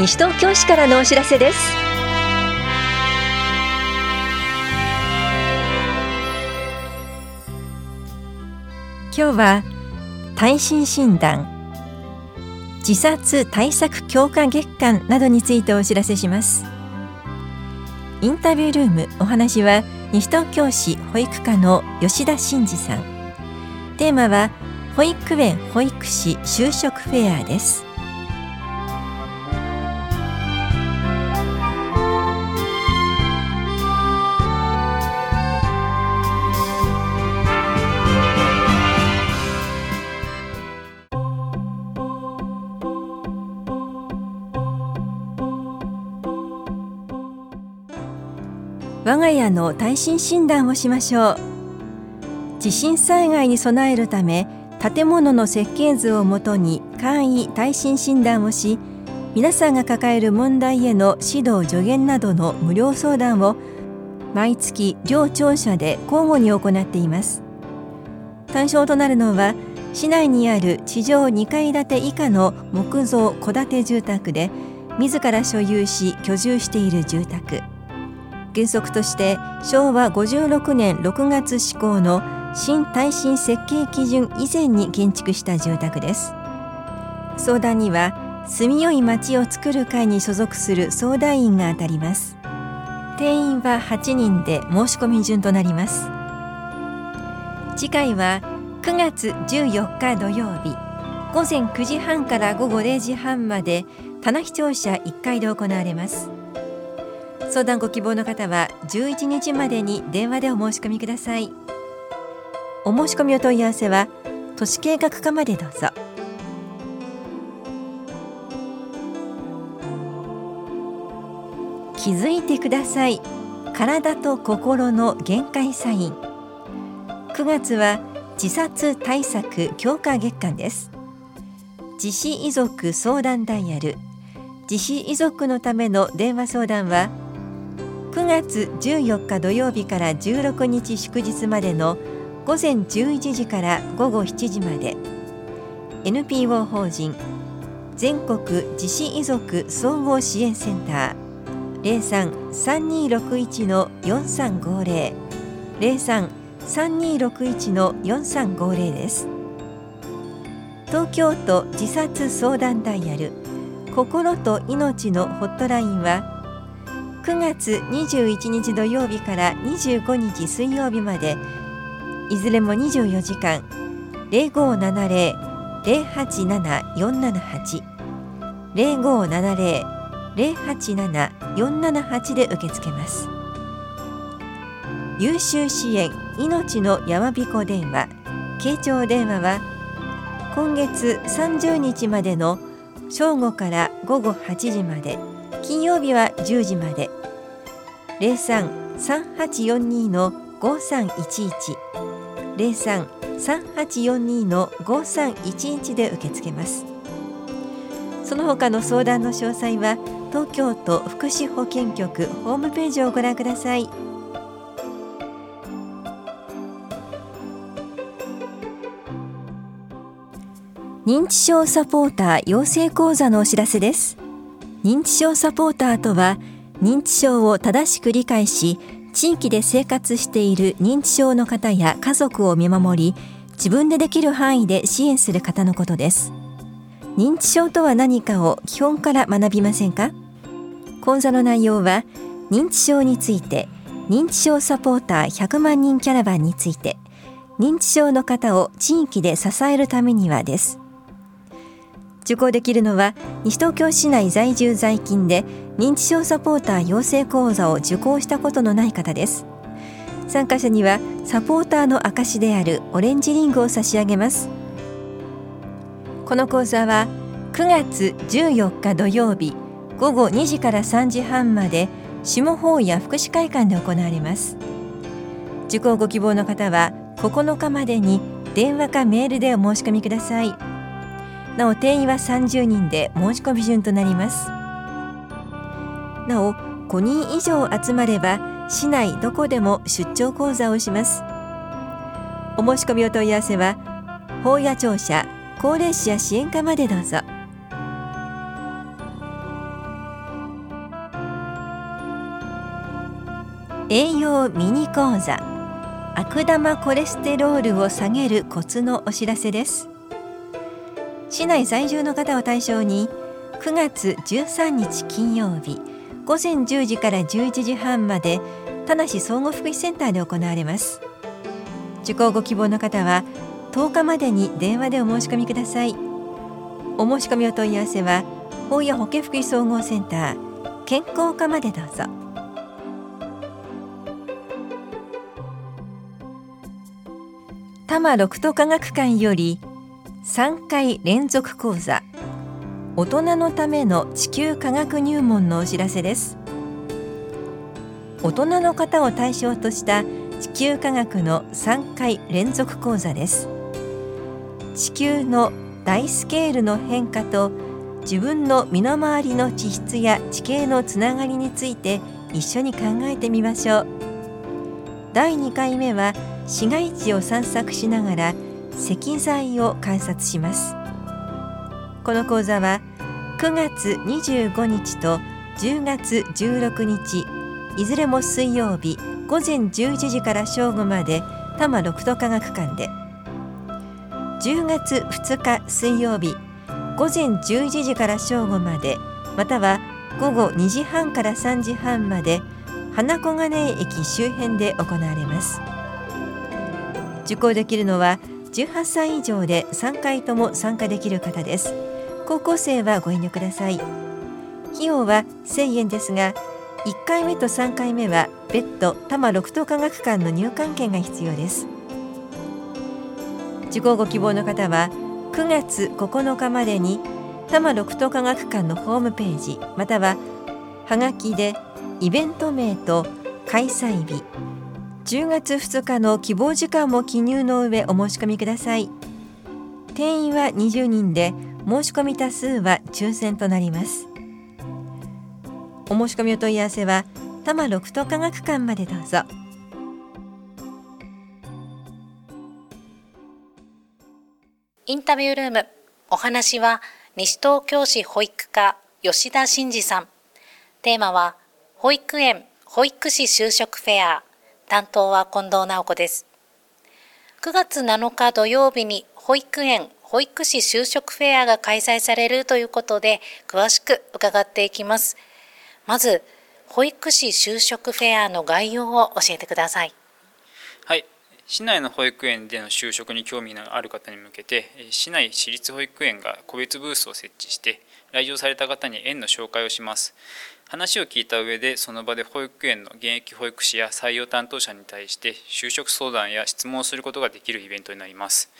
西東京市からのお知らせです。今日は耐震診断自殺対策強化月間などについてお知らせします。インタビュールームお話は西東京市保育課の吉田真二さん。テーマは保育園保育士就職フェアです。我が家の耐震診断をしましょう。地震災害に備えるため建物の設計図をもとに簡易耐震診断をし皆さんが抱える問題への指導助言などの無料相談を毎月両庁舎で交互に行っています。対象となるのは市内にある地上2階建て以下の木造戸建て住宅で自ら所有し居住している住宅。原則として昭和56年6月施行の新耐震設計基準以前に建築した住宅です。相談には住みよい町を作る会に所属する相談員が当たります。定員は8人で申し込み順となります。次回は9月14日土曜日午前9時半から午後0時半まで棚視聴者1階で行われます。相談ご希望の方は11日までに電話でお申し込みください。お申し込みお問い合わせは都市計画課までどうぞ。気づいてください。体と心の限界サイン。9月は自殺対策強化月間です。自死遺族相談ダイヤル。自死遺族のための電話相談は9月14日土曜日から16日祝日までの午前11時から午後7時まで。NPO 法人全国自死遺族総合支援センター03-3261の4350 03-3261の4350です。東京都自殺相談ダイヤル心と命のホットラインは9月21日土曜日から25日水曜日までいずれも24時間0570-087-478 0570-087-478で受け付けます。優秀支援命のやまびこ電話慶長電話は今月30日までの正午から午後8時まで金曜日は10時まで。03-3842の5311 03-3842の5311で受け付けます。その他の相談の詳細は東京都福祉保健局ホームページをご覧ください。認知症サポーター養成講座のお知らせです。認知症サポーターとは認知症を正しく理解し地域で生活している認知症の方や家族を見守り自分でできる範囲で支援する方のことです。認知症とは何かを基本から学びませんか？講座の内容は認知症について認知症サポーター100万人キャラバンについて認知症の方を地域で支えるためにはです。受講できるのは西東京市内在住在勤で認知症サポーター養成講座を受講したことのない方です。参加者にはサポーターの証であるオレンジリングを差し上げます。この講座は9月14日土曜日午後2時から3時半まで下法屋福祉会館で行われます。受講ご希望の方は9日までに電話かメールでお申し込みください。なお定員は30人で申し込み順となります。なお5人以上集まれば市内どこでも出張講座をします。お申し込みお問い合わせは法や庁舎高齢者支援課までどうぞ。栄養ミニ講座悪玉コレステロールを下げるコツのお知らせです。市内在住の方を対象に9月13日金曜日午前10時から11時半まで田梨総合福祉センターで行われます。受講ご希望の方は10日までに電話でお申し込みください。お申し込みお問い合わせは法や保健福祉総合センター健康課までどうぞ。多摩六都科学館より3回連続講座大人のための地球科学入門のお知らせです。大人の方を対象とした地球科学の3回連続講座です。地球の大スケールの変化と自分の身の回りの地質や地形のつながりについて一緒に考えてみましょう。第2回目は市街地を散策しながら石材を観察します。この講座は9月25日と10月16日いずれも水曜日午前11時から正午まで多摩六都科学館で。10月2日水曜日午前11時から正午までまたは午後2時半から3時半まで花小金井駅周辺で行われます。受講できるのは18歳以上で3回とも参加できる方です。高校生はご遠慮ください。費用は1000円ですが1回目と3回目は別途多摩六都科学館の入館券が必要です。受講ご希望の方は9月9日までに多摩六都科学館のホームページまたははがきでイベント名と開催日10月2日の希望時間も記入の上お申し込みください。定員は20人で申し込み多数は抽選となります。お申し込みお問い合わせは多摩六都科学館までどうぞ。インタビュールームお話は西東京市保育課吉田真二さん。テーマは保育園保育士就職フェア。担当は近藤直子です。9月7日土曜日に保育園保育士就職フェアが開催されるということで詳しく伺っていきます。まず保育士就職フェアの概要を教えてください。はい、市内の保育園での就職に興味のある方に向けて市内私立保育園が個別ブースを設置して来場された方に園の紹介をします。話を聞いた上でその場で保育園の現役保育士や採用担当者に対して就職相談や質問をすることができるイベントになります。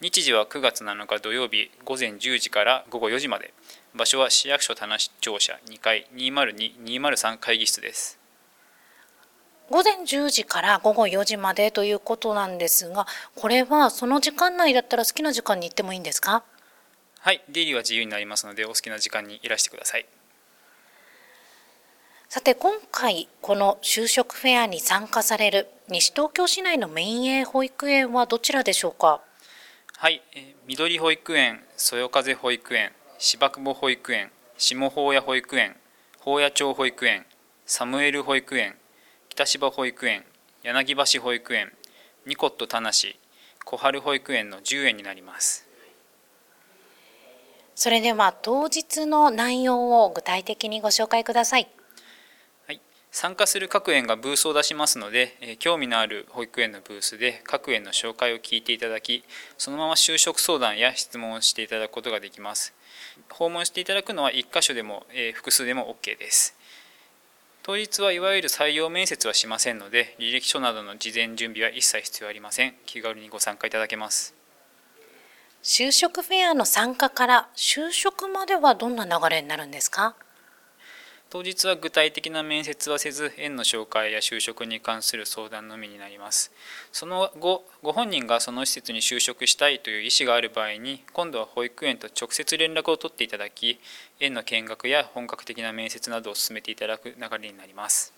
日時は9月7日土曜日午前10時から午後4時まで。場所は市役所田無庁舎2階202-203会議室です。午前10時から午後4時までということなんですがこれはその時間内だったら好きな時間に行ってもいいんですか？はい出入りは自由になりますのでお好きな時間にいらしてくださいさて今回この就職フェアに参加される西東京市内のメイン営保育園はどちらでしょうか？はい、え緑保育園、そよ風保育園、芝久保保育園、下法屋保育園、法屋町保育園、サムエル保育園、北芝保育園、柳橋保育園、ニコット田無、小春保育園の10園になります。それでは当日の内容を具体的にご紹介ください。はい。参加する各園がブースを出しますので、え興味のある保育園のブースで各園の紹介を聞いていただきそのまま就職相談や質問をしていただくことができます。訪問していただくのは1箇所でも、え複数でも OK です。当日はいわゆる採用面接はしませんので履歴書などの事前準備は一切必要ありません。気軽にご参加いただけます。就職フェアの参加から就職まではどんな流れになるんですか？当日は具体的な面接はせず園の紹介や就職に関する相談のみになります。その後ご本人がその施設に就職したいという意思がある場合に今度は保育園と直接連絡を取っていただき園の見学や本格的な面接などを進めていただく流れになります。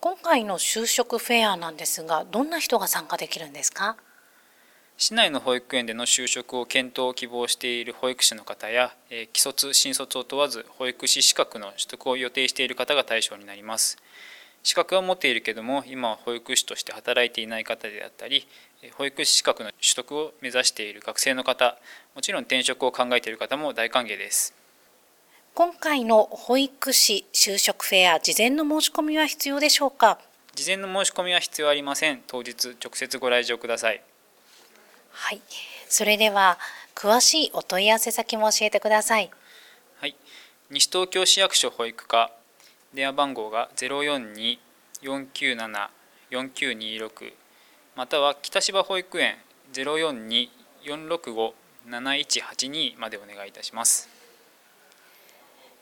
今回の就職フェアなんですがどんな人が参加できるんですか？市内の保育園での就職を検討を希望している保育士の方や、え既卒新卒を問わず保育士資格の取得を予定している方が対象になります。資格は持っているけども今は保育士として働いていない方であったり保育士資格の取得を目指している学生の方もちろん転職を考えている方も大歓迎です。今回の保育士就職フェア事前の申し込みは必要でしょうか？事前の申し込みは必要ありません。当日直接ご来場くださいはい。それでは詳しいお問い合わせ先も教えてください。はい。西東京市役所保育課電話番号が042-497-4926または北芝保育園042-465-7182までお願いいたします。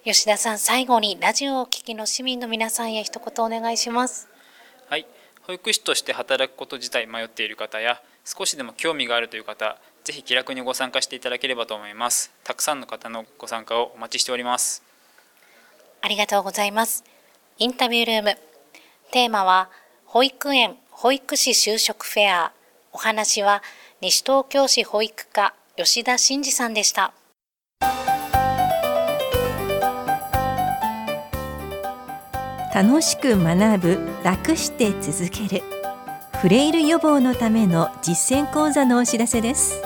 吉田さん最後にラジオをお聞きの市民の皆さんへ一言お願いします。はい。保育士として働くこと自体迷っている方や少しでも興味があるという方ぜひ気楽にご参加していただければと思いますたくさんの方のご参加をお待ちしておりますありがとうございます。インタビュールーム。テーマは、保育園保育士就職フェア。お話は、西東京市保育課、吉田真二さんでした。楽しく学ぶ、楽して続ける。フレイル予防のための実践講座のお知らせです。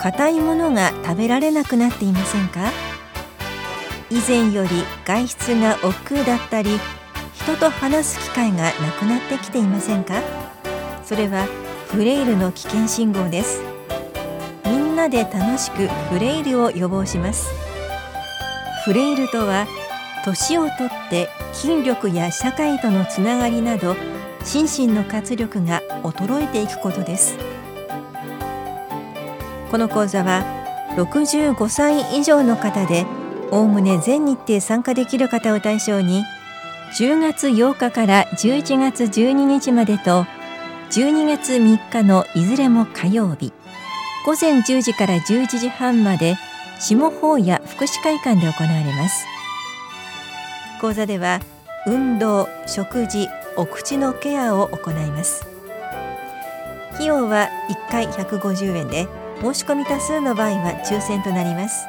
硬いものが食べられなくなっていませんか？以前より外出が億劫だったり人と話す機会がなくなってきていませんか？それはフレイルの危険信号です。みんなで楽しくフレイルを予防します。フレイルとは年をとって筋力や社会とのつながりなど心身の活力が衰えていくことです。この講座は65歳以上の方でおおむね全日程参加できる方を対象に10月8日から11月12日までと12月3日のいずれも火曜日午前10時から11時半まで下法や福祉会館で行われます。講座では運動食事お口のケアを行います。費用は1回150円で申し込み多数の場合は抽選となります。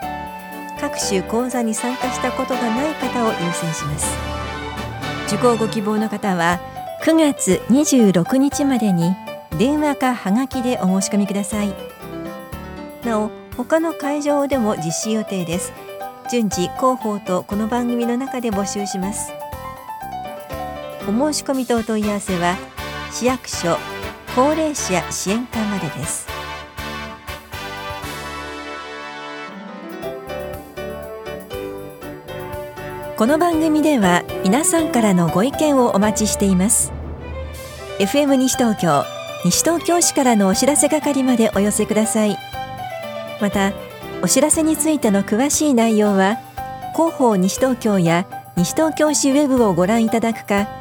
各種講座に参加したことがない方を優先します。受講ご希望の方は9月26日までに電話かはがきでお申し込みください。なお他の会場でも実施予定です。順次広報とこの番組の中で募集します。お申し込みとお問い合わせは市役所高齢者支援課までです。この番組では皆さんからのご意見をお待ちしています。FM 西東京西東京市からのお知らせ係までお寄せください。またお知らせについての詳しい内容は広報西東京や西東京市ウェブをご覧いただくか